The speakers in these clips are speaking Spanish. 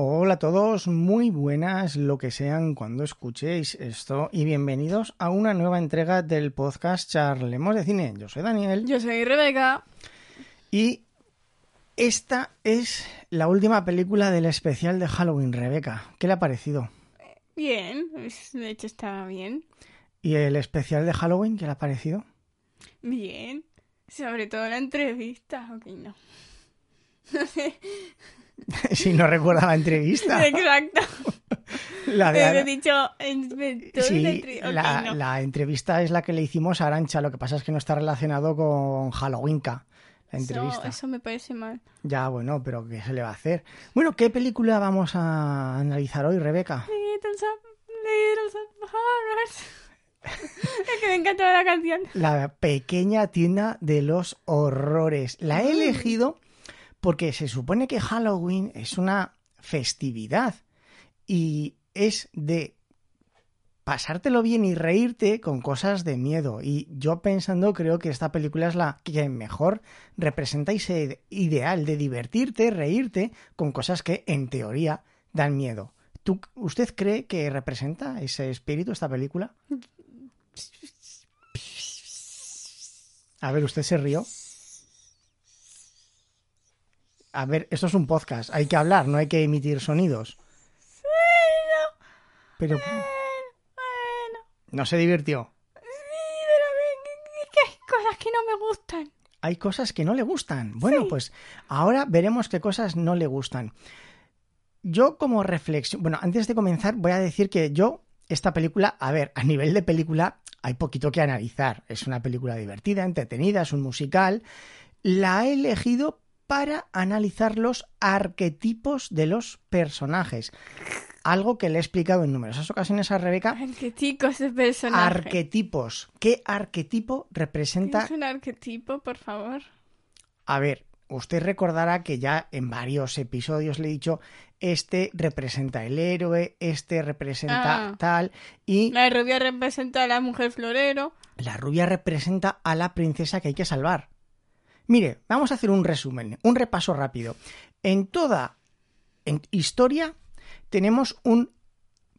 Hola a todos, muy buenas lo que sean cuando escuchéis esto y bienvenidos a una nueva entrega del podcast Charlemos de Cine. Yo soy Daniel. Yo soy Rebeca. Y esta es la última película del especial de Halloween, Rebeca. ¿Qué le ha parecido? Bien, de hecho está bien. ¿Y el especial de Halloween qué le ha parecido? Bien. Sobre todo la entrevista. Ok, no. No sé. si no recuerda la entrevista. Exacto. La de He dicho Sí, la, no. la entrevista es la que le hicimos a Arancha, lo que pasa es que no está relacionado con Halloweenka, la Eso, entrevista. eso me parece mal. Ya, bueno, pero ¿qué se le va a hacer? Bueno, ¿qué película vamos a analizar hoy, Rebeca? Little Little es que me encanta la canción. La pequeña tienda de los horrores. La he elegido porque se supone que Halloween es una festividad y es de pasártelo bien y reírte con cosas de miedo. Y yo pensando creo que esta película es la que mejor representa ese ideal de divertirte, reírte con cosas que en teoría dan miedo. ¿Tú, ¿Usted cree que representa ese espíritu esta película? A ver, usted se rió. A ver, esto es un podcast, hay que hablar, no hay que emitir sonidos. Pero Bueno, bueno. no se divirtió. Sí, pero que- que- que hay cosas que no me gustan. Hay cosas que no le gustan. Bueno, Sí. pues ahora veremos qué cosas no le gustan. Yo como reflexión, bueno, antes de comenzar voy a decir que yo, esta película, a ver, a nivel de película hay poquito que analizar. Es una película divertida, entretenida, es un musical. La he elegido para analizar los arquetipos de los personajes. Algo que le he explicado en numerosas ocasiones a Rebeca. Arquetipos de personaje. Arquetipos. ¿Qué arquetipo representa ¿Tienes un arquetipo, por favor? A ver, usted recordará que ya en varios episodios le he dicho, este representa el héroe, este representa Ah. tal, y La rubia representa a la mujer florero. la rubia representa a la princesa que hay que salvar. Mire, vamos a hacer un resumen, un repaso rápido. En toda en historia tenemos un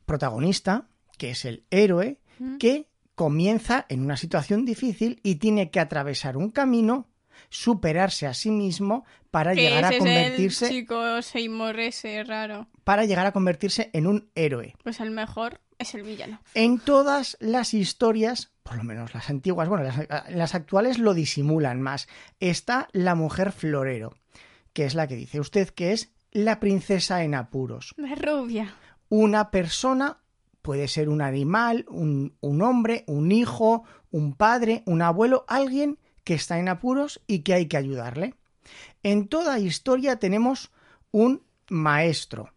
protagonista, que es el héroe, Mm. que comienza en una situación difícil y tiene que atravesar un camino, superarse a sí mismo para llegar a es convertirse el chico Seymour ese raro. para llegar a convertirse en un héroe. Pues el mejor es el villano. En todas las historias, por lo menos las antiguas, bueno, las, las actuales lo disimulan más. Está la mujer florero, que es la que dice usted que es la princesa en apuros. La rubia. Una persona puede ser un animal, un, un hombre, un hijo, un padre, un abuelo, alguien que está en apuros y que hay que ayudarle. En toda historia tenemos un maestro.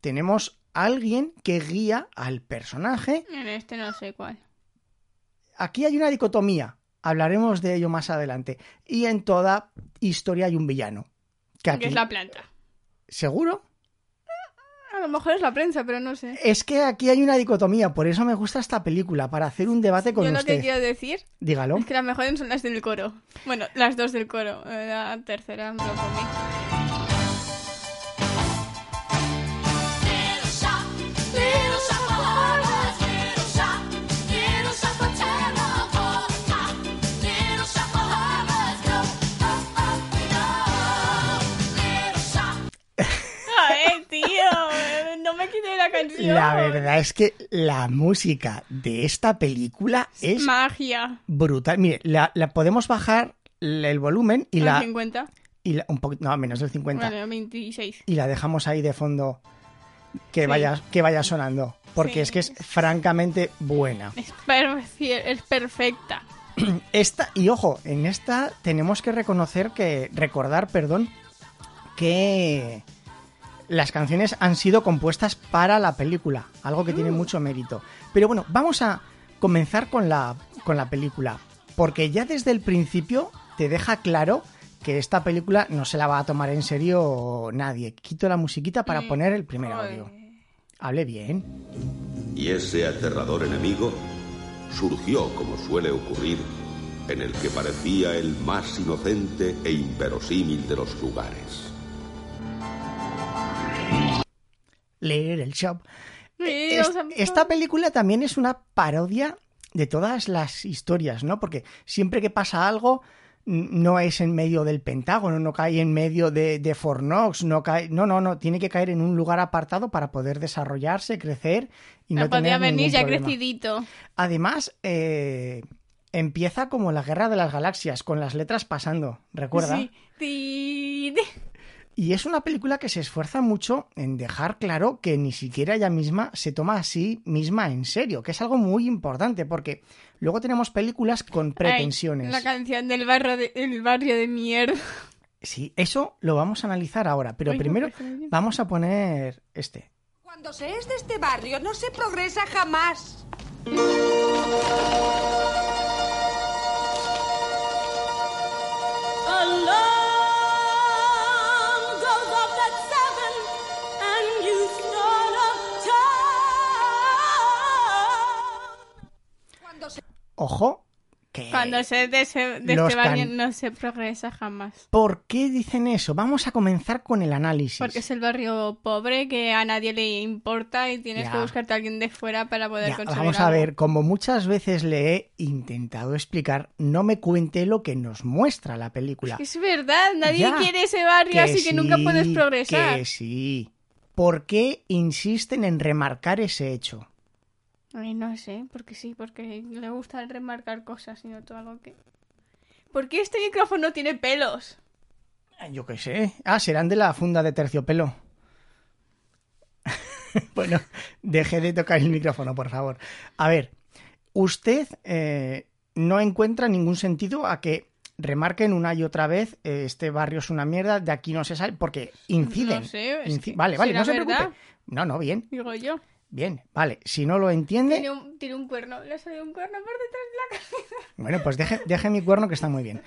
Tenemos alguien que guía al personaje En este no sé cuál. Aquí hay una dicotomía. Hablaremos de ello más adelante. Y en toda historia hay un villano. Que aquí... Que es la planta. ¿Seguro? A lo mejor es la prensa, pero no sé. Es que aquí hay una dicotomía. Por eso me gusta esta película. Para hacer un debate con Yo lo usted. que quiero decir Dígalo. es que las mejores son las del coro. Bueno, las dos del coro. Eh, La tercera me lo comí. La canción. La verdad es que la música de esta película es Magia. brutal. Mire, la, la podemos bajar el volumen y ¿A la, 50? y la- un poquito, no, menos del 50. Bueno, 26. Y la dejamos ahí de fondo que Sí. vaya que vaya sonando, porque Sí. es que es francamente buena. Es, perfe- es perfecta. Esta y ojo, en esta tenemos que reconocer que recordar, perdón, que las canciones han sido compuestas para la película, algo que tiene mucho mérito. Pero bueno, vamos a comenzar con la con la película, porque ya desde el principio te deja claro que esta película no se la va a tomar en serio nadie. Quito la musiquita para Mm. poner el primer audio. Hable bien. Y ese aterrador enemigo surgió, como suele ocurrir, en el que parecía el más inocente e inverosímil de los lugares. Little Shop. Sí, Es- vamos a- esta película también es una parodia de todas las historias, ¿no? Porque siempre que pasa algo no es en medio del Pentágono, no cae en medio de, de Fort Knox, no cae, no, no, no, tiene que caer en un lugar apartado para poder desarrollarse, crecer y no, No podía tener venir ningún ya problema. crecidito. Además, eh, empieza como la Guerra de las Galaxias, con las letras pasando, ¿recuerda? Sí. Y es una película que se esfuerza mucho en dejar claro que ni siquiera ella misma se toma a sí misma en serio, que es algo muy importante, porque luego tenemos películas con pretensiones. Ay, la canción del barrio de, el barrio de mierda. Sí, eso lo vamos a analizar ahora, pero Ay, primero vamos a poner este. Cuando se es de este barrio no se progresa jamás. Ojo, que... Cuando se de, ese- de Los este can- no se progresa jamás. ¿Por qué dicen eso? Vamos a comenzar con el análisis. Porque es el barrio pobre que a nadie le importa y tienes Ya. que buscarte a alguien de fuera para poder Ya, conseguir vamos a ver, como muchas veces le he intentado explicar, no me cuente lo que nos muestra la película. Es verdad, nadie Ya. quiere ese barrio, así que nunca puedes progresar. Que sí. ¿Por qué insisten en remarcar ese hecho? Ay, no sé, porque sí, porque le gusta remarcar cosas y no todo algo que... ¿Por qué este micrófono tiene pelos? Yo qué sé. Ah, serán de la funda de terciopelo. bueno, deje de tocar el micrófono, por favor. A ver, usted eh, no encuentra ningún sentido a que remarquen una y otra vez eh, este barrio es una mierda, de aquí no se sale, porque inciden. No sé, vale, vale, no se verdad. preocupe. No, no, bien, Digo yo. Bien, vale. Si no lo entiende, Tiene un, tiene un cuerno, le ha salido un cuerno por detrás de la cabeza. Bueno, pues deje, deje mi cuerno que está muy bien.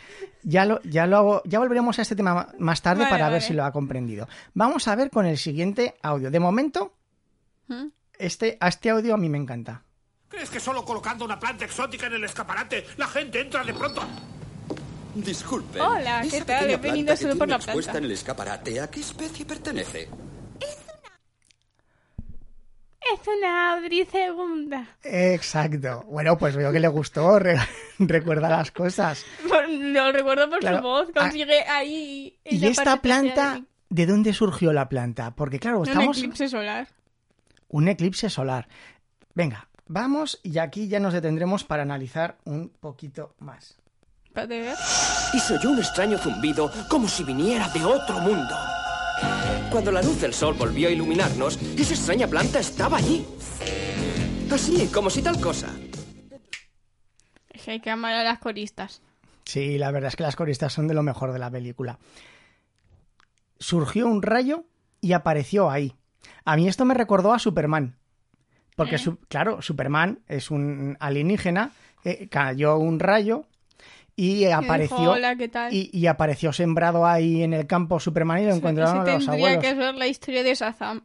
Ya lo, ya lo hago- ya volveremos a este tema ma- más tarde Vale, para ver si lo ha comprendido. Vamos a ver con el siguiente audio. De momento, ¿Mm? este, a este audio a mí me encanta. ¿Crees que solo colocando una planta exótica en el escaparate la gente entra de pronto? Disculpe. Hola, ¿qué tal? He venido solo por la planta. en el escaparate, ¿a qué especie pertenece? Es una segunda. Exacto. Bueno, pues veo que le gustó, re- recuerda las cosas. Por- Lo recuerdo por Claro, su voz, ah, consigue ahí... en ¿Y la esta planta, de- de dónde surgió la planta? Porque claro, Un estamos... eclipse solar. Un eclipse solar. Venga, vamos y aquí ya nos detendremos para analizar un poquito más. Y se oyó un extraño zumbido como si viniera de otro mundo. Cuando la luz del sol volvió a iluminarnos, esa extraña planta estaba allí. Así, como si tal cosa. Es que hay que amar a las coristas. Sí, la verdad es que las coristas son de lo mejor de la película. Surgió un rayo y apareció ahí. A mí esto me recordó a Superman. Porque, su- claro, Superman es un alienígena, eh, cayó un rayo y apareció Hola, ¿qué tal? y, y apareció sembrado ahí en el campo Superman y lo encontraron Ese los tendría abuelos. que ser la historia de Shazam.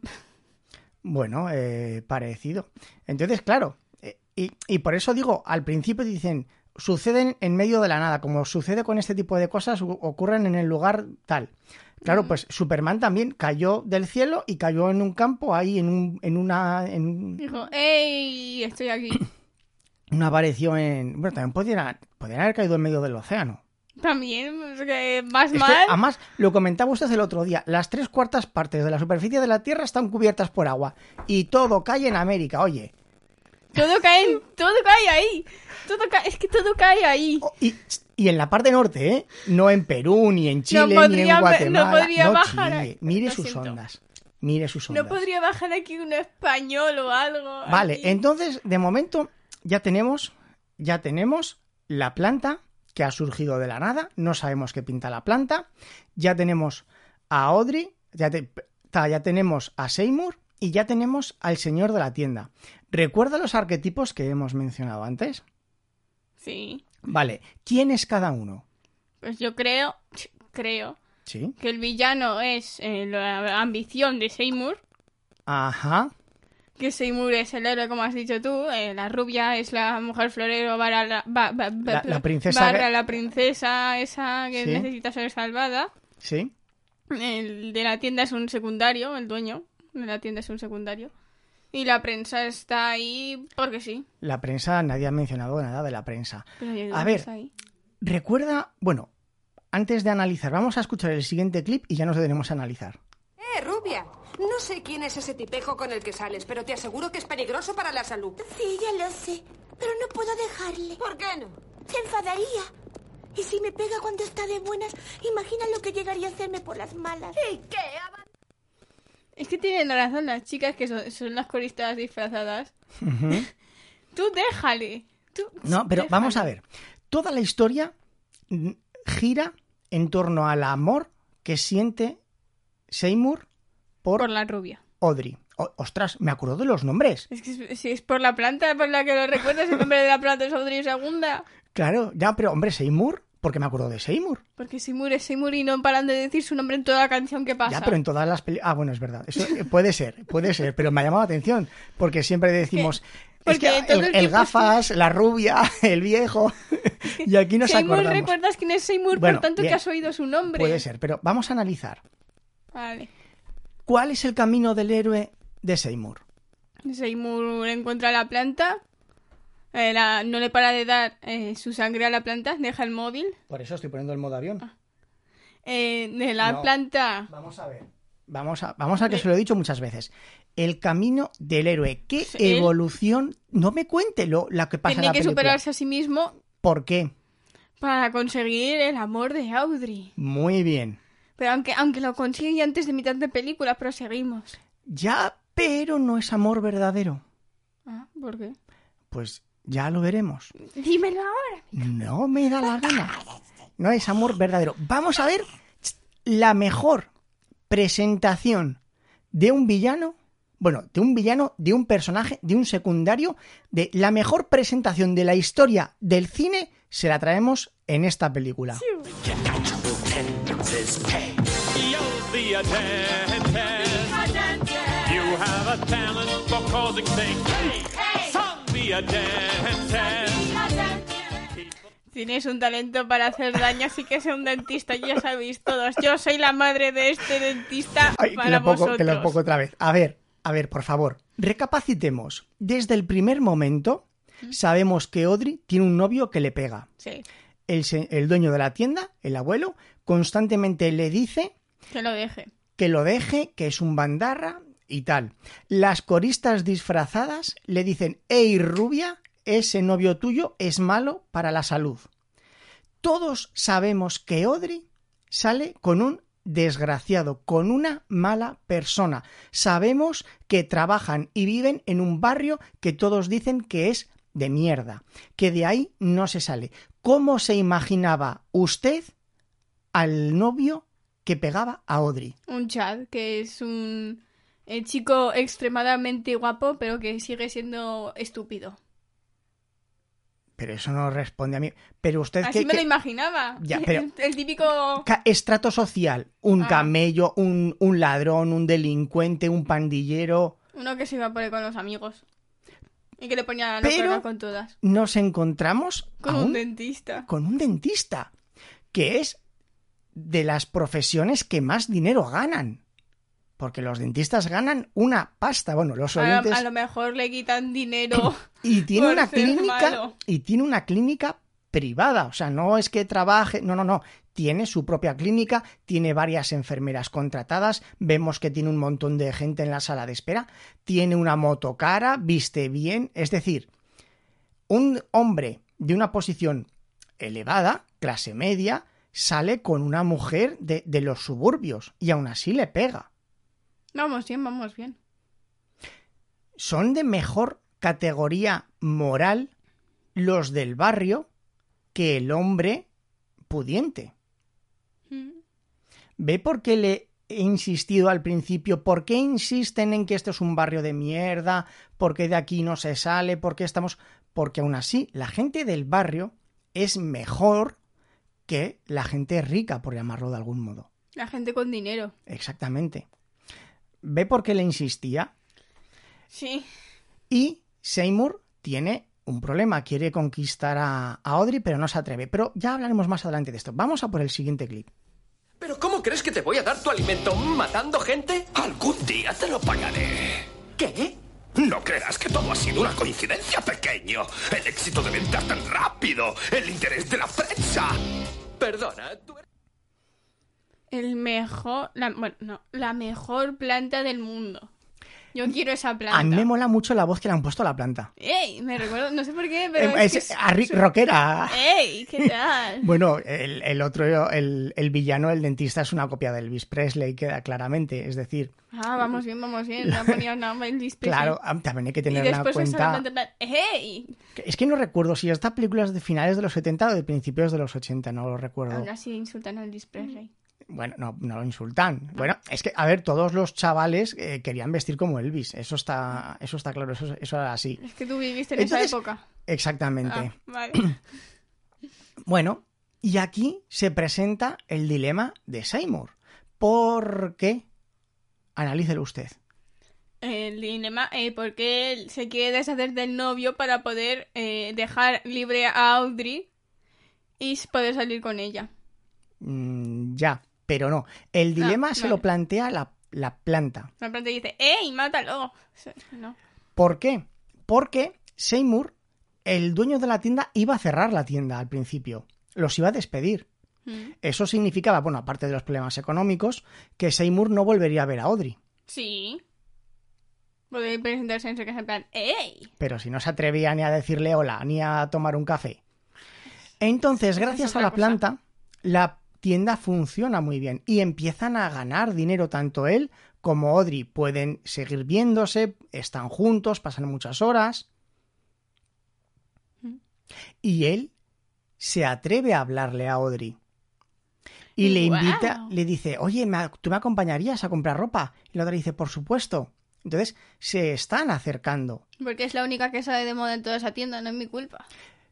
Bueno, eh, parecido. Entonces, claro, eh, y, y por eso digo, al principio dicen, suceden en medio de la nada, como sucede con este tipo de cosas, ocurren en el lugar tal. Claro, pues Superman también cayó del cielo y cayó en un campo ahí, en, un, en una... En Dijo, ¡Ey! Estoy aquí. una apareció en... Bueno, también podrían, podrían haber caído en medio del océano. También, más mal. además, lo comentaba usted el otro día, las tres cuartas partes de la superficie de la Tierra están cubiertas por agua y todo cae en América, oye. Todo cae, en- todo cae ahí. Todo cae, es que todo cae ahí. Oh, Y, y en la parte norte, ¿eh? No en Perú, ni en Chile, ni podría- en no Guatemala. podría bajar chille. ahí. Mire sus siento. ondas. Mire sus ondas. No podría bajar aquí un español o algo. Vale, aquí. entonces, de momento, ya tenemos, ya tenemos la planta que ha surgido de la nada. No sabemos qué pinta la planta. Ya tenemos a Audrey, ya, te- ta- ya tenemos a Seymour y ya tenemos al señor de la tienda. ¿Recuerda los arquetipos que hemos mencionado antes? Sí. Vale, ¿quién es cada uno? Pues yo creo, creo Sí. que el villano es eh, la ambición de Seymour. Ajá. Que Seymour es el héroe, como has dicho tú. eh, la rubia es la mujer florero barra la, ba- ba- ba- La- la princesa barra que- la princesa esa que Sí. necesita ser salvada. Sí. El de la tienda es un secundario, el dueño. En la tienda es un secundario. Y la prensa está ahí porque sí. La prensa, nadie ha mencionado nada de la prensa. Pero A ver, ahí. recuerda, bueno, antes de analizar, vamos a escuchar el siguiente clip y ya nos detenemos a analizar. Eh, rubia. No sé quién es ese tipejo con el que sales, pero te aseguro que es peligroso para la salud. Sí, ya lo sé. Pero no puedo dejarle. ¿Por qué no? Se enfadaría. Y si me pega cuando está de buenas, imagina lo que llegaría a hacerme por las malas. ¿Y qué? Es que tienen razón las chicas que son, son las coristas disfrazadas. Tú déjale. Tú No, pero déjale. vamos a ver. Toda la historia gira en torno al amor que siente Seymour por, Por la rubia. Audrey. O- ostras, me acuerdo de los nombres. Es que si es por la planta por la que lo recuerdas, el nombre de la planta es Audrey Segunda. Claro, ya, pero hombre, Seymour, porque me acuerdo de Seymour. Porque Seymour es Seymour y no paran de decir su nombre en toda la canción que pasa. Ya, pero en todas las películas. Ah, bueno, es verdad. Eso eh, puede ser, puede ser, pero me ha llamado la atención. Porque siempre decimos. Es Porque que el, el el tiempo gafas, la rubia, el viejo. Y aquí nos Seymour acordamos. recuerdas quién es Seymour, Bueno, por tanto bien. que has oído su nombre. Puede ser, pero vamos a analizar. Vale. ¿Cuál es el camino del héroe de Seymour? Seymour encuentra la planta. eh, la- no le para de dar eh, su sangre a la planta, deja el móvil. Por eso estoy poniendo el modo avión. eh, de la No. planta. Vamos a ver. Vamos a, vamos a que se lo he dicho muchas veces. El camino del héroe. ¿Qué Sí, él- evolución? No me cuente lo, la que pasa en Tiene la que película. superarse a sí mismo ¿Por qué? para conseguir el amor de Audrey. Muy bien. Pero aunque, aunque lo consigue antes de mitad de película, proseguimos. Ya, pero no es amor verdadero. Ah, ¿por qué? Pues ya lo veremos. Dímelo ahora. No me da la gana. No es amor verdadero. Vamos a ver la mejor presentación de un villano. Bueno, de un villano, de un personaje, de un secundario, de la mejor presentación de la historia del cine, se la traemos en esta película. You're the dentist. You have a talent for causing things. Son the dentist. Tienes un talento para hacer daño, así que sea un dentista, ya sabéis todos. Yo soy la madre de este dentista Ay, que para lo vosotros. que lo pongo otra vez. A ver, a ver, por favor. Recapacitemos. Desde el primer momento sabemos que Audrey tiene un novio que le pega. Sí, El, se- el dueño de la tienda, el abuelo, constantemente le dice que lo deje. que lo deje, que es un bandarra y tal. Las coristas disfrazadas le dicen, hey rubia, ese novio tuyo es malo para la salud. Todos sabemos que Audrey sale con un desgraciado, con una mala persona. Sabemos que trabajan y viven en un barrio que todos dicen que es de mierda, que de ahí no se sale. ¿Cómo se imaginaba usted al novio que pegaba a Audrey? Un Chad, que es un eh, chico extremadamente guapo, pero que sigue siendo estúpido. Pero eso no responde a mí. Pero usted Así que, me que- lo imaginaba. Ya, pero- el, típico... estrato social, un Ah. camello, un, un ladrón, un delincuente, un pandillero. Uno que se iba por ahí con los amigos. Y que le ponía la Pero- con todas. Nos encontramos Con un- dentista. con un dentista, que es de las profesiones que más dinero ganan. Porque los dentistas ganan una pasta. Bueno, los A, oyentes... a lo mejor le quitan dinero. Y tiene una clínica malo. y tiene una clínica privada, o sea, no es que trabaje, no, no, no, tiene su propia clínica, tiene varias enfermeras contratadas, vemos que tiene un montón de gente en la sala de espera, tiene una moto cara, viste bien, es decir, un hombre de una posición elevada, clase media, sale con una mujer de, de los suburbios y aún así le pega. Vamos bien, vamos bien. son de mejor categoría moral los del barrio que el hombre pudiente. Mm. ¿Ve por qué le he insistido al principio? ¿Por qué insisten en que esto es un barrio de mierda? ¿Por qué de aquí no se sale? ¿Por qué estamos...? Porque aún así, la gente del barrio es mejor que la gente rica, por llamarlo de algún modo. La gente con dinero. Exactamente. ¿Ve por qué le insistía? Sí. Y Seymour tiene un problema, quiere conquistar a, a Audrey, pero no se atreve. Pero ya hablaremos más adelante de esto. Vamos a por el siguiente clip. ¿Pero cómo crees que te voy a dar tu alimento matando gente? Algún día te lo pagaré. ¿Qué? No creerás que todo ha sido una coincidencia, pequeño. El éxito de ventas tan rápido, el interés de la prensa. Perdona, tú eres... El mejor. La, bueno, no. La mejor planta del mundo. Yo quiero esa planta. A mí me mola mucho la voz que le han puesto a la planta. ¡Ey! Me recuerdo. No sé por qué, pero. Eh, es es a Rick rockera. ¡Ey! ¿Qué tal? Bueno, el, el otro, el, el villano, el dentista, es una copia de Elvis Presley, queda claramente. Es decir, Ah, vamos bien, vamos bien. No ponía nada Elvis Presley. claro, ah, también hay que Y tener en después cuenta. solamente en plan, ¡Hey! Es que no recuerdo si esta película es de finales de los 70 o de principios de los 80, no lo recuerdo. Aún así insultan a Elvis Presley. Bueno, no, no lo insultan. Bueno, es que, a ver, todos los chavales eh, querían vestir como Elvis. Eso está, eso está claro, eso, eso era así. Es que tú viviste en Entonces- esa época. Exactamente. Ah, vale. Bueno, y aquí se presenta el dilema de Seymour. ¿Por qué? Analícelo usted. El dilema, eh, porque él se quiere deshacer del novio para poder eh, dejar libre a Audrey y poder salir con ella. Mm, ya, pero no. El dilema se lo plantea la, la planta. La planta dice, ¡Ey, mátalo! No. ¿Por qué? Porque Seymour, el dueño de la tienda, iba a cerrar la tienda al principio. Los iba a despedir. Mm. Eso significaba, bueno, aparte de los problemas económicos, que Seymour no volvería a ver a Audrey. Sí. Podéis presentarse en su casa en plan, ¡Ey! Pero si no se atrevía ni a decirle hola, ni a tomar un café. Entonces, gracias a la cosa. planta, la tienda funciona muy bien y empiezan a ganar dinero tanto él como Audrey. Pueden seguir viéndose, están juntos, pasan muchas horas. Y él se atreve a hablarle a Audrey. Y le invita, le dice, oye, ¿me- ¿tú me acompañarías a comprar ropa? Y la otra dice, por supuesto. Entonces se están acercando. Porque es la única que sale de moda en toda esa tienda, no es mi culpa.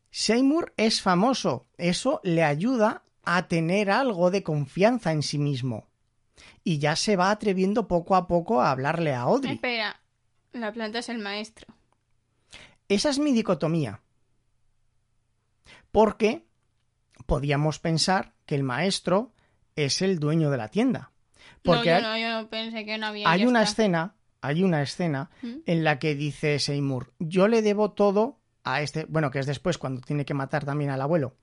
Seymour es famoso. Eso le ayuda a tener algo de confianza en sí mismo. Y ya se va atreviendo poco a poco a hablarle a Audrey. Espera, la planta es el maestro. Esa es mi dicotomía. Porque podíamos pensar que el maestro es el dueño de la tienda. Porque no, yo no, yo no pensé que no había. hay una está. escena, hay una escena ¿Mm? en la que dice Seymour, yo le debo todo a este, bueno, que es después cuando tiene que matar también al abuelo.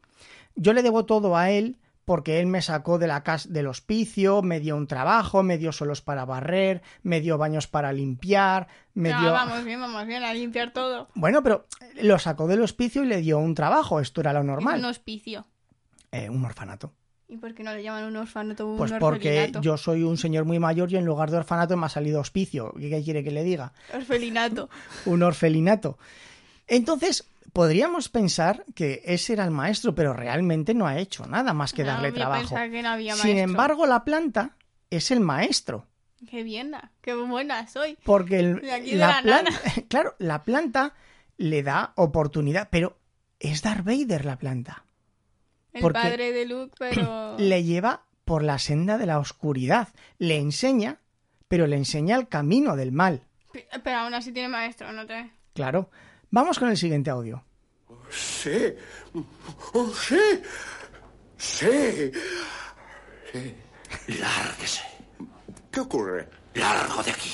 Yo le debo todo a él porque él me sacó de la casa del hospicio, me dio un trabajo, me dio solos para barrer, me dio baños para limpiar, me No, dio vamos bien, vamos bien, a limpiar todo. Bueno, pero lo sacó del hospicio y le dio un trabajo, esto era lo normal. un hospicio. Eh, un orfanato. ¿Y por qué no le llaman un orfanato un Pues porque orfelinato? yo soy un señor muy mayor y en lugar de orfanato me ha salido hospicio. ¿Qué quiere que le diga? Orfelinato. un orfelinato. Entonces, podríamos pensar que ese era el maestro, pero realmente no ha hecho nada más que No, darle trabajo. pensaba que no había Sin embargo, la planta es el maestro. Qué bien, qué buena soy. Porque el- De aquí de la la planta, claro, la planta le da oportunidad, pero es Darth Vader la planta. El Porque padre de Luke, pero... Le lleva por la senda de la oscuridad. Le enseña, pero le enseña el camino del mal. Pero aún así tiene maestro, ¿no te...? Claro. Vamos con el siguiente audio. Sí. Oh, sí. Sí. Sí. Lárguese. ¿Qué ocurre? Largo de aquí.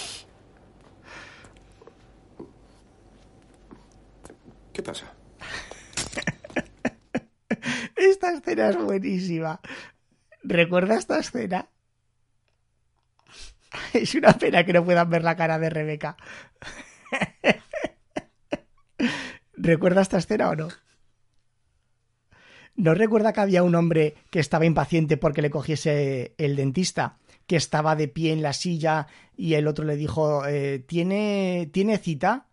¿Qué pasa? Esta escena es buenísima. ¿Recuerda esta escena? Es una pena que no puedan ver la cara de Rebeca. ¿Recuerda esta escena o no? ¿No recuerda que había un hombre que estaba impaciente porque le cogiese el dentista? Que estaba de pie en la silla y el otro le dijo, eh, ¿tiene, ¿tiene cita?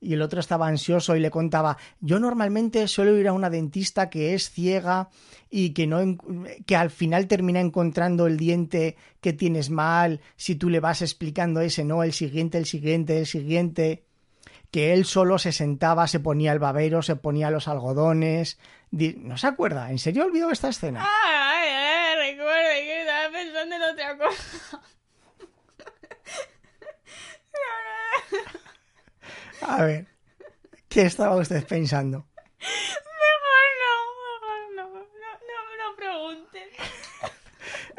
Y el otro estaba ansioso y le contaba, yo normalmente suelo ir a una dentista que es ciega y que no que al final termina encontrando el diente que tienes mal, si tú le vas explicando ese, no, el siguiente, el siguiente, el siguiente, que él solo se sentaba, se ponía el babero, se ponía los algodones. ¿No se acuerda? ¿En serio olvidó esta escena? Ay, ay, recuerde que estaba pensando en otra cosa. A ver, ¿qué estaba usted pensando? Mejor no, mejor no. No, no, no pregunten.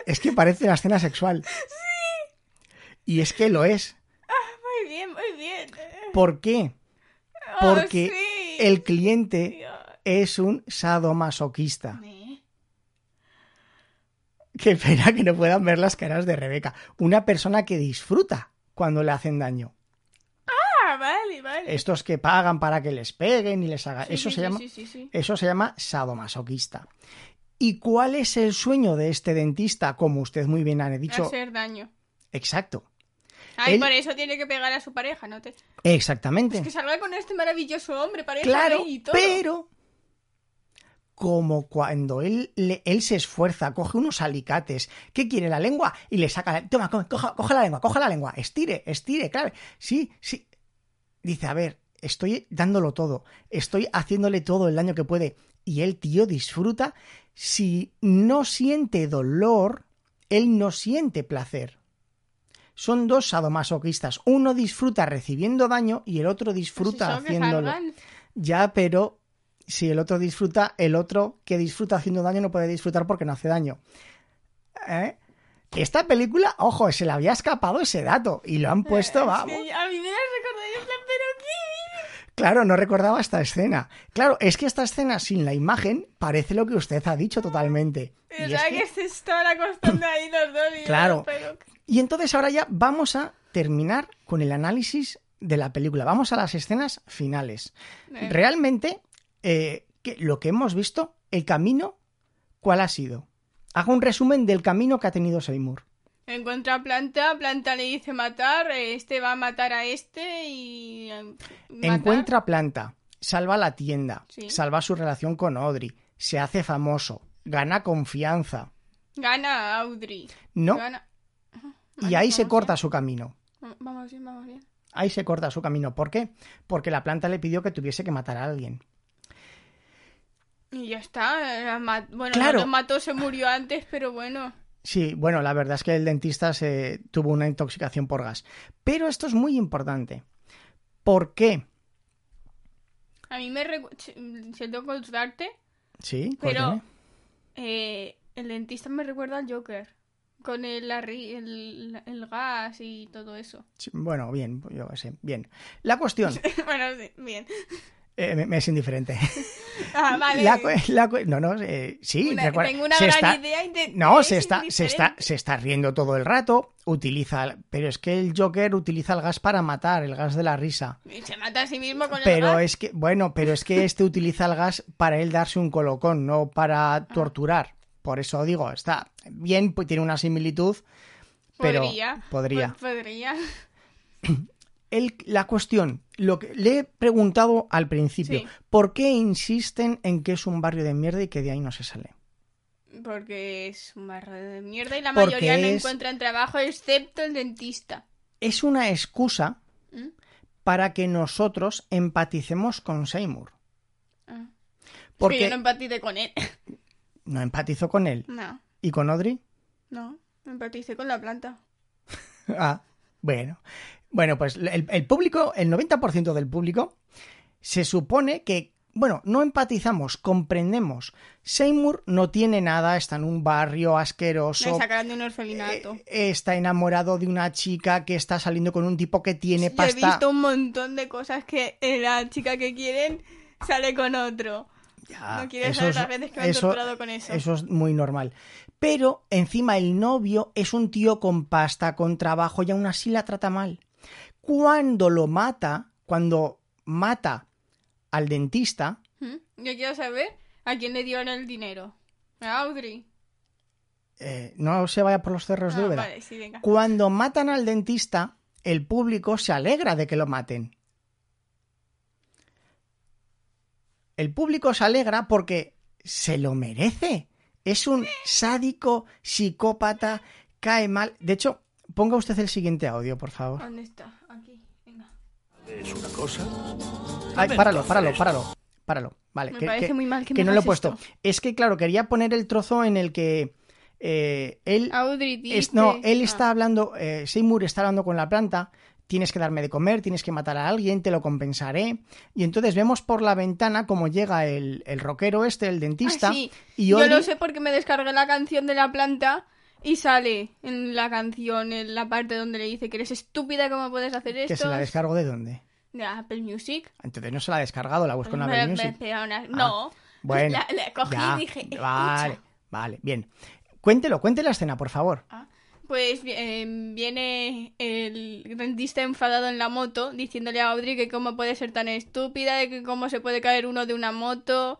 Es que parece una escena sexual. Sí. Y es que lo es. Muy bien, muy bien. ¿Por qué? Oh, Porque sí. el cliente Dios. es un sadomasoquista. Qué pena que no puedan ver las caras de Rebeca. Una persona que disfruta cuando le hacen daño. Ah, vale, vale. Estos que pagan para que les peguen y les hagan. Sí, eso, se llama, eso se llama sadomasoquista. ¿Y cuál es el sueño de este dentista? Como usted muy bien ha dicho. Hacer daño. Exacto. Ay, Él- por eso tiene que pegar a su pareja, ¿no? Te... Exactamente. Es que salga con este maravilloso hombre, pareja Claro, y todo. pero como cuando él, le- él se esfuerza, coge unos alicates, ¿qué quiere? ¿La lengua? Y le saca, la- toma, co- coja, coja la lengua, coja la lengua, estire, estire, claro, sí, sí. Dice, a ver, estoy dándolo todo, estoy haciéndole todo el daño que puede. Y el tío disfruta, si no siente dolor, él no siente placer. Son dos sadomasoquistas. Uno disfruta recibiendo daño y el otro Pues disfruta que haciéndolo. Ya, pero si el otro disfruta, el otro que disfruta haciendo daño no puede disfrutar porque no hace daño. ¿Eh? Esta película, ojo, se le había escapado ese dato y lo han puesto, Es vamos. a mí me en plan, pero ¿qué? Claro, no recordaba esta escena. Claro, es que esta escena sin la imagen parece lo que usted ha dicho totalmente. Es ¿Verdad que- que... se acostando ahí los dos? y Claro. pero- y entonces ahora ya vamos a terminar con el análisis de la película. Vamos a las escenas finales. Eh. Realmente, eh, que lo que hemos visto, el camino, ¿cuál ha sido? Hago un resumen del camino que ha tenido Seymour. Encuentra a Planta, Planta le dice matar, este va a matar a este y... eh, matar. Encuentra a Planta, salva la tienda, Sí. salva su relación con Audrey, se hace famoso, gana confianza. Gana Audrey. No, Gana- y ahí se corta bien. su camino. Vamos bien, vamos bien. Ahí se corta su camino. ¿Por qué? Porque la planta le pidió que tuviese que matar a alguien. Y ya está. ma- Bueno, Claro. mató, se murió antes, pero bueno. Sí, bueno, la verdad es que el dentista se tuvo una intoxicación por gas. Pero esto es muy importante. ¿Por qué? A mí me recuerda... Si tengo que contarte, Sí, pero eh, el dentista me recuerda al Joker. Con el, el, el gas y todo eso. Sí, Bueno, bien, yo qué sé. Bien. La cuestión bueno, sí, bien. Eh, me, me es indiferente. Ah, vale. La la no, no, eh, sí, Una- recuerda- tengo una se gran está- idea No, se está, se, está, se está riendo todo el rato, utiliza, pero es que el Joker utiliza el gas para matar, el gas de la risa. Y se mata a sí mismo con el Pero gas. es que, bueno, pero es que este utiliza el gas para él darse un colocón, no Ah. para torturar. Por eso digo, está bien, pues tiene una similitud, pero Podría. podría. Podría. El- la cuestión, lo que le he preguntado al principio, Sí. ¿por qué insisten en que es un barrio de mierda y que de ahí no se sale? Porque es un barro de mierda y la Porque mayoría no es- encuentran trabajo excepto el dentista. Es una excusa ¿Mm? para que nosotros empaticemos con Seymour. Ah. Porque Es que yo no empaticé con él. no empatizo con él. No, ¿Y con Audrey? no. Empaticé con la planta. Ah, bueno. Bueno, pues el, el público, el 90% del público, se supone que, bueno, no empatizamos, comprendemos. Seymour no tiene nada, está en un barrio asqueroso. sacaron de un orfelinato. eh, Está enamorado de una chica que está saliendo con un tipo que tiene Yo he pasta. visto un montón de cosas que eh, la chica que quieren sale con otro. Ya, no quieres saber las veces que me han eso- torturado con eso. Eso es muy normal. Pero encima el novio es un tío con pasta, con trabajo y aún así la trata mal. Cuando lo mata, cuando mata al dentista. Yo quiero saber a quién le dieron el dinero. A Audrey. eh, no se vaya por los cerros de Ah, Úbeda. vale, sí, venga. Cuando matan al dentista, el público se alegra de que lo maten. El público se alegra porque se lo merece. Es un sádico, psicópata, cae mal. De hecho, ponga usted el siguiente audio, por favor. ¿Dónde está? Aquí, venga. Es una cosa. Ay, páralo, páralo, páralo. Páralo. Vale, Me que, parece que- muy mal que que me no lo he puesto. esto. Es que, claro, quería poner el trozo en el que eh, él Audrey dice... Es- no, él Ah. está hablando, eh, Seymour está hablando con la planta, tienes que darme de comer, tienes que matar a alguien, te lo compensaré. Y entonces vemos por la ventana cómo llega el, el rockero este, el dentista, Ah, sí. y Yo lo sé porque me descargué la canción de la planta Y sale en la canción, en la parte donde le dice que eres estúpida, ¿cómo puedes hacer esto? ¿Que se la descargo de dónde? De Apple Music. Entonces no se la ha descargado, la busco en Pues Apple Music. Ah, No. Bueno, La, la cogí ya, y dije, escucha. Vale, vale, bien. Cuéntelo, cuente la escena, por favor. Pues vi- eh, viene el dentista enfadado en la moto diciéndole a Audrey que cómo puede ser tan estúpida, de que cómo se puede caer uno de una moto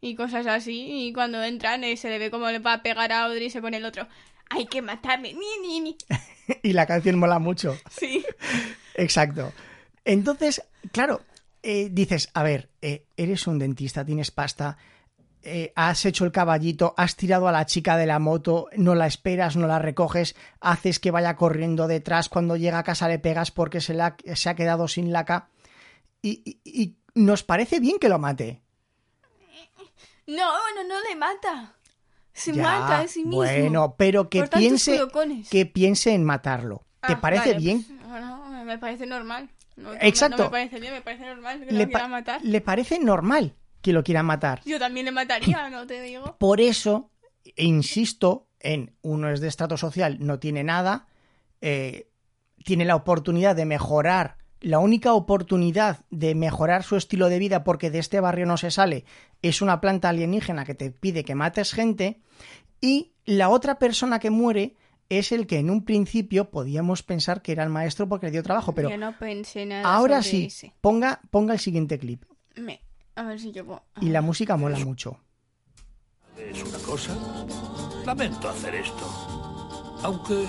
y cosas así. Y cuando entran eh, se le ve cómo le va a pegar a Audrey y se pone el otro. Hay que matarme. Ni, ni, ni. y la canción mola mucho. Sí. Exacto. Entonces, claro, eh, dices, a ver, eh, eres un dentista, tienes pasta, eh, has hecho el caballito, has tirado a la chica de la moto, no la esperas, no la recoges, haces que vaya corriendo detrás, cuando llega a casa le pegas porque se, la- se ha quedado sin laca. Y, y- y nos parece bien que lo mate. No, no, no le mata. Se Ya, mata a sí mismo. Bueno, pero que piense, que piense en matarlo. ¿Te Ah, parece vale, bien? pues, bueno, me- parece normal. No, no Exacto. No me parece bien, me parece normal que le, lo quiera pa- matar. le parece normal que lo quieran matar. Yo también le mataría, no te digo. Por eso, insisto en uno es de estrato social, no tiene nada, eh, tiene la oportunidad de mejorar, la única oportunidad de mejorar su estilo de vida porque de este barrio no se sale, es una planta alienígena que te pide que mates gente y la otra persona que muere es el que en un principio podíamos pensar que era el maestro porque le dio trabajo, pero Yo no pensé nada ahora sobre sí, ese. ponga, ponga el siguiente clip Me- A ver si yo puedo. y la música mola mucho. ¿Es una cosa? Lamento hacer esto. Aunque,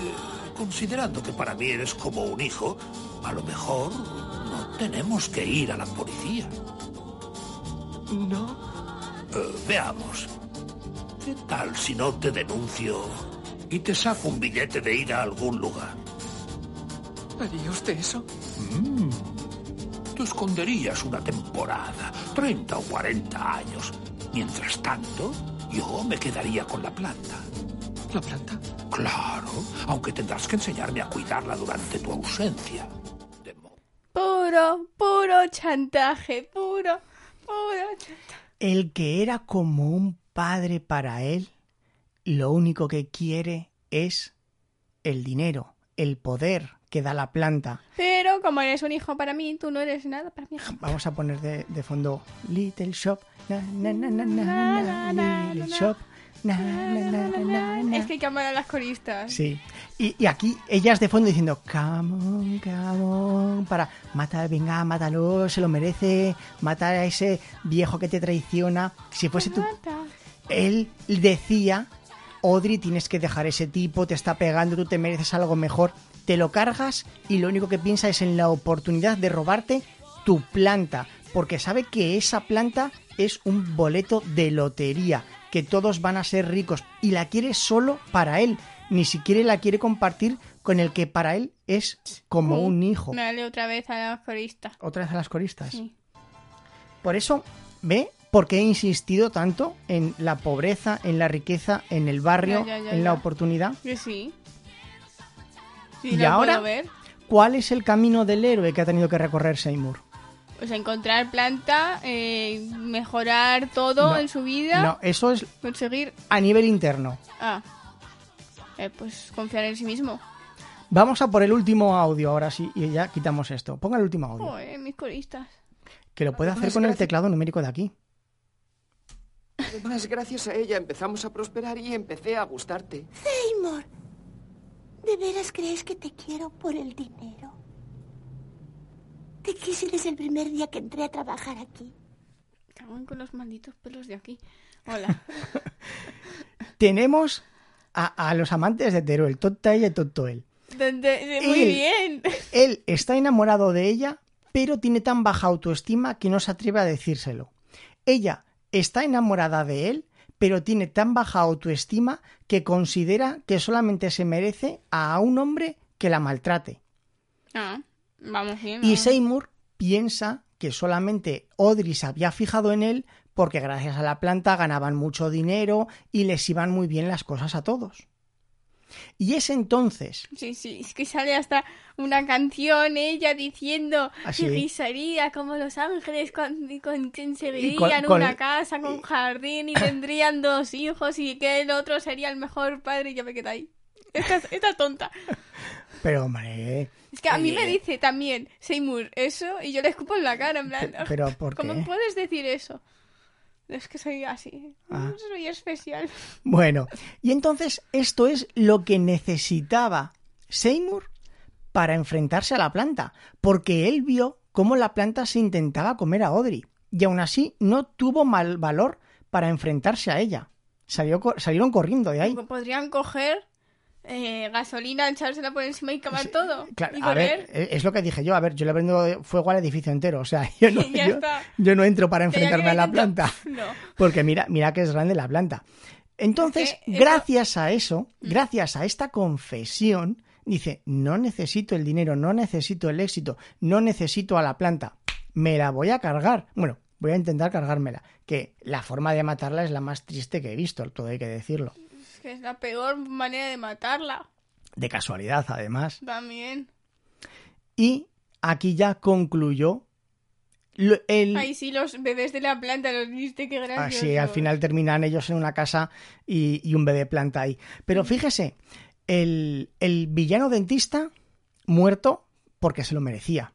considerando que para mí eres como un hijo, a lo mejor no tenemos que ir a la policía. ¿No? Eh, veamos. ¿Qué tal si no te denuncio y te saco un billete de ir a algún lugar? ¿Haría usted eso? Te esconderías una temporada, 30 o 40 años. Mientras tanto, yo me quedaría con la planta. ¿La planta? Claro, aunque tendrás que enseñarme a cuidarla durante tu ausencia. De mo- Puro, puro chantaje, puro, puro chantaje. El que era como un padre para él, lo único que quiere es el dinero, el poder que da la planta. Pero como eres un hijo para mí, tú no eres nada para mí. Vamos a poner de, de fondo Little Shop, na, na, na, na, na, na, Little Shop, na, na, na, na, na. Es que hay que amar a las coristas. Sí. Y, y aquí ellas de fondo diciendo, come on, come on, para matar, venga, mátalo, se lo merece, matar a ese viejo que te traiciona. Si fuese tú, él decía, Audrey, tienes que dejar ese tipo, te está pegando, tú te mereces algo mejor. Te lo cargas y lo único que piensa es en la oportunidad de robarte tu planta, porque sabe que esa planta es un boleto de lotería, que todos van a ser ricos y la quiere solo para él, ni siquiera la quiere compartir con el que para él es como un hijo. Dale otra vez a las coristas. Otra vez a las coristas. Sí. Por eso, ¿ve? Porque he insistido tanto en la pobreza, en la riqueza, en el barrio, Ya, ya, ya, en la oportunidad. Que sí. Sí, ¿Y ahora? ver. ¿Cuál es el camino del héroe que ha tenido que recorrer Seymour? Pues encontrar planta, eh, mejorar todo No, en su vida, No, eso es conseguir... a nivel interno. Ah, eh, pues confiar en sí mismo. Vamos a por el último audio ahora sí y ya quitamos esto. Ponga el último audio. Joder, mis coristas. Que lo puede hacer con el teclado numérico de aquí. Además, gracias a ella empezamos a prosperar y empecé a gustarte. Seymour, ¿de veras crees que te quiero por el dinero? Te quise desde el primer día que entré a trabajar aquí. Cago con los malditos pelos de aquí. Hola. Tenemos a, a los amantes de Teruel, tonta ella y él. Muy Él. bien. Él está enamorado de ella, pero tiene tan baja autoestima que no se atreve a decírselo. Ella está enamorada de él, pero tiene tan baja autoestima que considera que solamente se merece a un hombre que la maltrate. Ah, vamos bien. Y. Seymour piensa que solamente Audrey se había fijado en él porque gracias a la planta ganaban mucho dinero y les iban muy bien las cosas a todos. Y es entonces Sí, sí, es que sale hasta una canción ella diciendo ¿Ah, que guisaría como los ángeles con, con- conseguirían con- con- una casa con jardín y tendrían dos hijos y que el otro sería el mejor padre y yo me quedé ahí. Esta, esta tonta. Pero, hombre, Es que a mí me Eh. dice también Seymour eso y yo le escupo en la cara, en plan. Pe- pero, ¿por ¿Cómo qué? puedes decir eso? Es que soy así. Ah. Soy especial. Bueno, y entonces esto es lo que necesitaba Seymour para enfrentarse a la planta, porque él vio cómo la planta se intentaba comer a Audrey, y aún así no tuvo mal valor para enfrentarse a ella. Salió salieron corriendo de ahí. Podrían coger eh, gasolina, echársela por encima y quemar todo. Claro, y a ver, eh, es lo que dije yo. A ver, yo le prendo fuego al edificio entero. O sea, yo no, Ya yo, está. yo no entro para enfrentarme a la planta. No. Porque mira, mira que es grande la planta. Entonces, Es que eso- gracias a eso, gracias a esta confesión, dice, no necesito el dinero, no necesito el éxito, no necesito a la planta, me la voy a cargar. Bueno, voy a intentar cargármela, que la forma de matarla es la más triste que he visto, todo hay que decirlo. Que es la peor manera de matarla. De casualidad, además. También. Y aquí ya concluyó lo- el... Ay, sí, los bebés de la planta, los viste, qué gracioso. Así al final terminan ellos en una casa y, y un bebé planta ahí. Pero fíjese, el, el villano dentista muerto porque se lo merecía.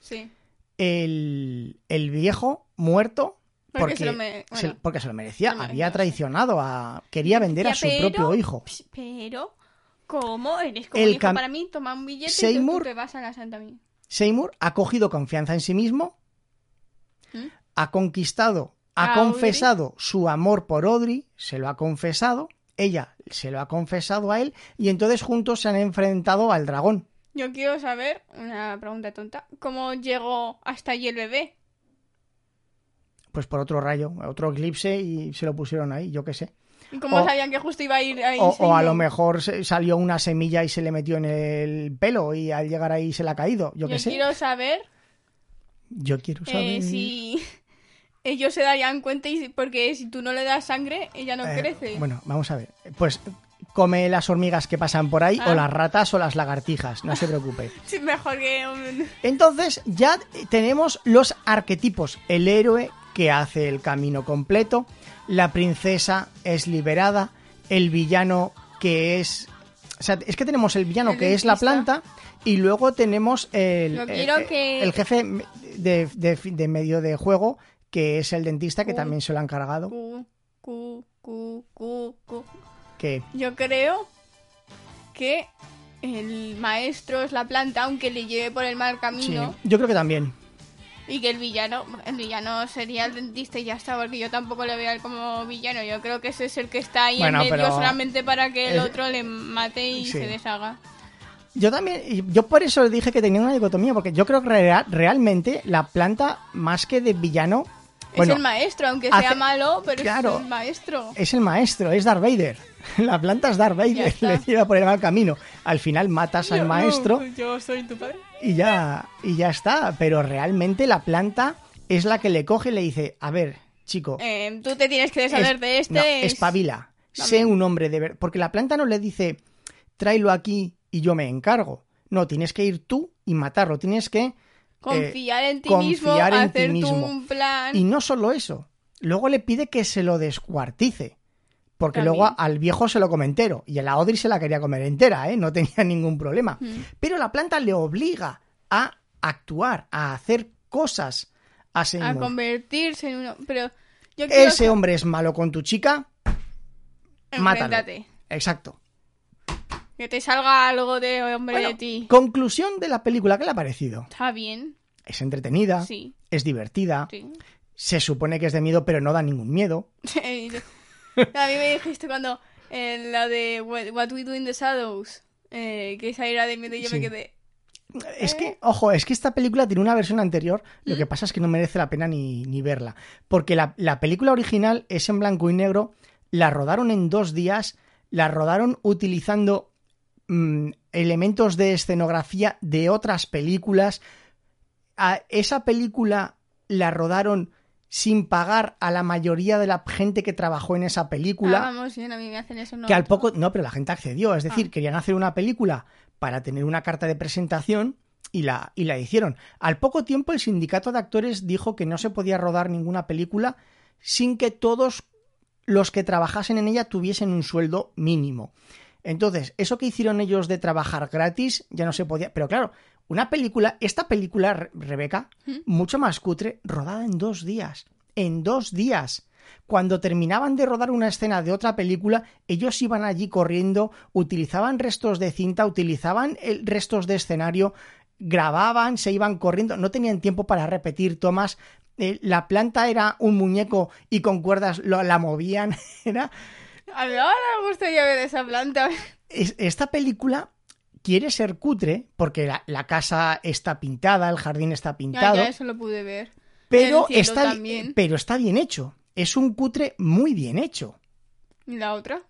Sí. El, el viejo muerto Porque porque, se lo me- se- bueno, porque se lo merecía. Había traicionado a... Quería vender a su pero- propio hijo. Pero, ¿cómo? Eres como El hijo cam- para mí, toma un billete y Seymour- tú te vas a la Santa Mía. Seymour ha cogido confianza en sí mismo, ¿Mm? ha conquistado, ha Audrey. confesado su amor por Audrey, se lo ha confesado, ella se lo ha confesado a él y entonces juntos se han enfrentado al dragón. Yo quiero saber, una pregunta tonta, ¿cómo llegó hasta allí el bebé? Pues por otro rayo, otro eclipse y se lo pusieron ahí, yo qué sé. ¿Y cómo O- sabían que justo iba a ir ahí? O, o a lo mejor salió una semilla y se le metió en el pelo y al llegar ahí se le ha caído, yo Yo qué sé. quiero saber Yo quiero saber. eh, si ellos se darían cuenta y porque si tú no le das sangre, ella no Eh, crece. Bueno, vamos a ver. Pues come las hormigas que pasan por ahí Ah. o las ratas o las lagartijas, no se preocupe. Sí, mejor que. Entonces ya tenemos los arquetipos. El héroe que hace el camino completo, la princesa es liberada, el villano que es... O sea, es que tenemos el villano El que es la planta y luego tenemos el, el- que- jefe de, de- de medio de juego que es el dentista que Cu- también se lo han cargado. Cu. Que Yo creo que el maestro es la planta, aunque le lleve por el mal sí, camino. yo creo que también. Y que el villano, el villano sería el dentista y ya está, porque yo tampoco le veo a él como villano. Yo creo que ese es el que está ahí Bueno, en medio solamente para que el es- otro le mate y Sí. se deshaga. Yo también, yo por eso dije que tenía una dicotomía, porque yo creo que rea- realmente la planta, más que de villano, bueno, es el maestro, aunque hace- sea malo, pero claro. es el maestro. es el maestro, es Darth Vader. La planta es Darth Vader, le lleva por el mal camino. Al final matas al Yo- maestro Yo soy tu padre. y ya, y ya está. Pero realmente la planta es la que le coge y le dice, a ver, chico, Eh, tú te tienes que deshacer es- de este. no, es- espabila, sé un hombre de ver. Porque la planta no le dice, tráelo aquí y yo me encargo. No, tienes que ir tú y matarlo. Tienes que Confiar en ti confiar mismo, en ti hacer tú mismo. un plan. Y no solo eso, luego le pide que se lo descuartice. Porque También. luego al viejo se lo come entero. Y a la Audrey se la quería comer entera, ¿eh? No tenía ningún problema. Mm. Pero la planta le obliga a actuar, a hacer cosas a convertirse en uno. Pero yo Ese hombre es malo con tu chica, mátalo. Exacto. Que te salga algo de hombre Bueno, de ti. conclusión de la película, ¿qué le ha parecido? Está bien. Es entretenida, Sí, es divertida, sí. se supone que es de miedo, pero no da ningún miedo. a mí me dijiste cuando en la de What, We Do in the Shadows, eh, que esa era de miedo y yo Sí. me quedé. Es que, ojo, es que esta película tiene una versión anterior, lo que pasa es que no merece la pena ni, ni verla. Porque la, la película original es en blanco y negro, la rodaron en dos días, la rodaron utilizando mm, elementos de escenografía de otras películas. A esa película la rodaron sin pagar a la mayoría de la gente que trabajó en esa película Ah, vamos bien, a mí me hacen eso. No, que al poco no pero la gente accedió es decir Ah. querían hacer una película para tener una carta de presentación y la y la hicieron al poco tiempo el sindicato de actores dijo que no se podía rodar ninguna película sin que todos los que trabajasen en ella tuviesen un sueldo mínimo Entonces, eso que hicieron ellos de trabajar gratis ya no se podía. Pero claro, una película, esta película, Re- Rebeca, mucho más cutre, rodada en dos días. En dos días. Cuando terminaban de rodar una escena de otra película, ellos iban allí corriendo, utilizaban restos de cinta, utilizaban restos de escenario, grababan, se iban corriendo, no tenían tiempo para repetir tomas. Eh, la planta era un muñeco y con cuerdas lo- la movían. Era, A mí ahora me gustaría ver esa planta. es- esta película quiere ser cutre porque la, la casa está pintada, el jardín está Ya, pintado, ya, eso lo pude ver. pero, está, también. pero está bien hecho. Es un cutre muy bien hecho. ¿Y la otra?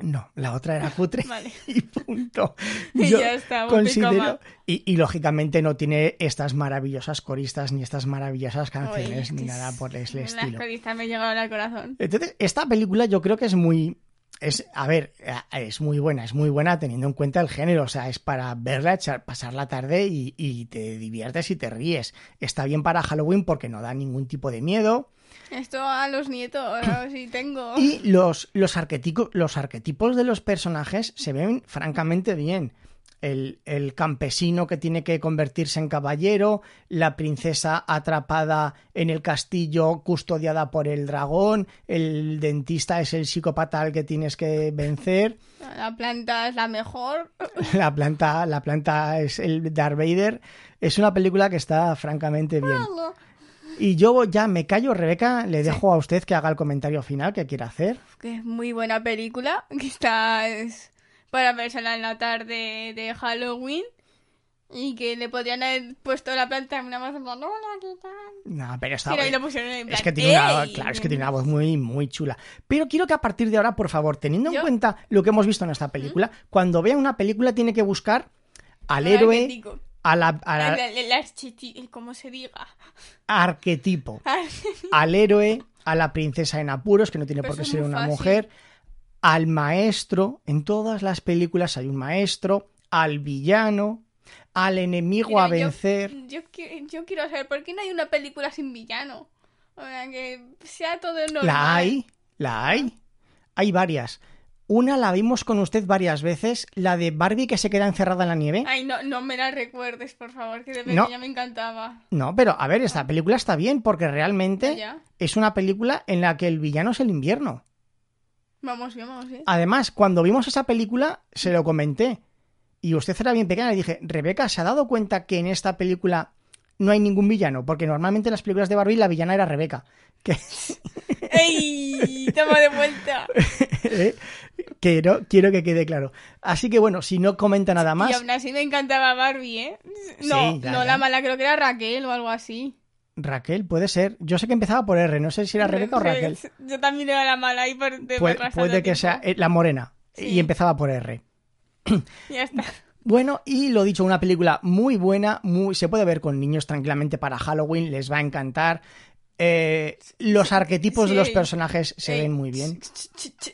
No, la otra era cutre Vale. y punto. Y Yo ya está, y considero y, y, lógicamente no tiene estas maravillosas coristas ni estas maravillosas canciones es ni nada por Las estilo. caristas me llegaron al corazón. Entonces, esta película yo creo que es muy. Es, a ver, eh, es muy buena, es muy buena teniendo en cuenta el género, o sea, es para verla, echar, pasar la tarde y, y te diviertes y te ríes. Está bien para Halloween porque no da ningún tipo de miedo. Esto a los nietos, sí tengo. Y los, los, arquetipo- los arquetipos de los personajes se ven francamente bien. El, el campesino que tiene que convertirse en caballero, la princesa atrapada en el castillo custodiada por el dragón, el dentista es el psicópata al que tienes que vencer, La planta es la mejor. la planta, la planta es el Darth Vader. Es una película que está francamente bien. Y yo ya me callo, Rebeca, le dejo a usted que haga el comentario final que quiera hacer. Que es muy buena película. Que está es para vérsela en la tarde de Halloween. Y que le podrían haber puesto la planta en una voz en plan, hola, ¿qué tal? No, pero está Pero pusieron en plan, Es que tiene una, "Ey". claro, es que tiene una voz muy, muy chula. Pero quiero que a partir de ahora, por favor, teniendo en cuenta lo que hemos visto en esta película, cuando vea una película tiene que buscar al héroe. A la, a la- El, ¿Cómo se diga? arquetipo, al héroe, a la princesa en apuros, que no tiene Pero por qué ser una fácil. mujer, al maestro, en todas las películas hay un maestro, al villano, al enemigo Mira, a vencer. Yo, yo quiero saber, ¿por qué no hay una película sin villano? O sea, que sea todo normal. La hay, la hay. Hay varias. Una la vimos con usted varias veces, la de Barbie que se queda encerrada en la nieve. Ay, no, no me la recuerdes, por favor, que de No. pequeña me encantaba. No, pero a ver, esta película está bien porque realmente Ya. es una película en la que el villano es el invierno. Vamos bien, vamos bien. Además, cuando vimos esa película, se lo comenté. Y usted era bien pequeña, le dije, Rebeca, ¿se ha dado cuenta que en esta película no hay ningún villano? Porque normalmente en las películas de Barbie la villana era Rebeca. Que, ¡Ey! Toma de vuelta. ¿eh? quiero, quiero que quede claro. Así que bueno, si no comenta nada Y más, aún así me encantaba Barbie, ¿eh? No, Sí, ya, no ya. la mala, creo que era Raquel o algo así. Raquel puede ser. Yo sé que empezaba por R, no sé si era Rebeca o Raquel. Yo también era la mala ahí por de Puede, que sea tiempo. eh, la morena. Sí. Y empezaba por R. Ya está. Bueno, y lo dicho, una película muy buena, muy se puede ver con niños tranquilamente para Halloween, les va a encantar. Eh, los arquetipos Sí. de los personajes se Ey, ven muy bien.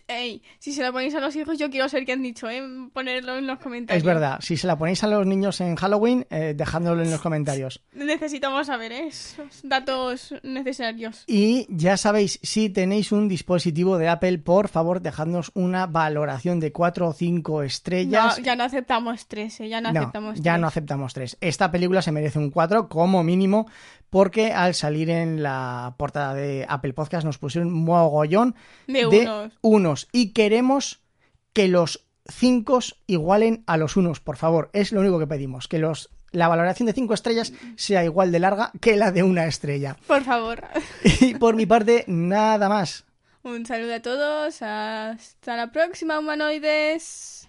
Ey, si se lo ponéis a los hijos, yo quiero saber qué han dicho, ¿eh? Ponerlo en los comentarios. Es verdad, si se la ponéis a los niños en Halloween, eh, dejándolo en los comentarios. Necesitamos saber ¿eh? esos datos necesarios. Y ya sabéis, si tenéis un dispositivo de Apple, por favor, dejadnos una valoración de 4 o 5 estrellas. No, ya no aceptamos tres, ¿eh? Ya no, No, aceptamos ya no aceptamos tres. Esta película se merece un 4 como mínimo porque al salir en la portada de Apple Podcast nos pusieron un mogollón De unos. unos. y queremos que los 5 igualen a los unos, por favor. Es lo único que pedimos, que los la valoración de 5 estrellas sea igual de larga que la de una estrella. Por favor. Y por mi parte, nada más. Un saludo a todos. Hasta la próxima, humanoides.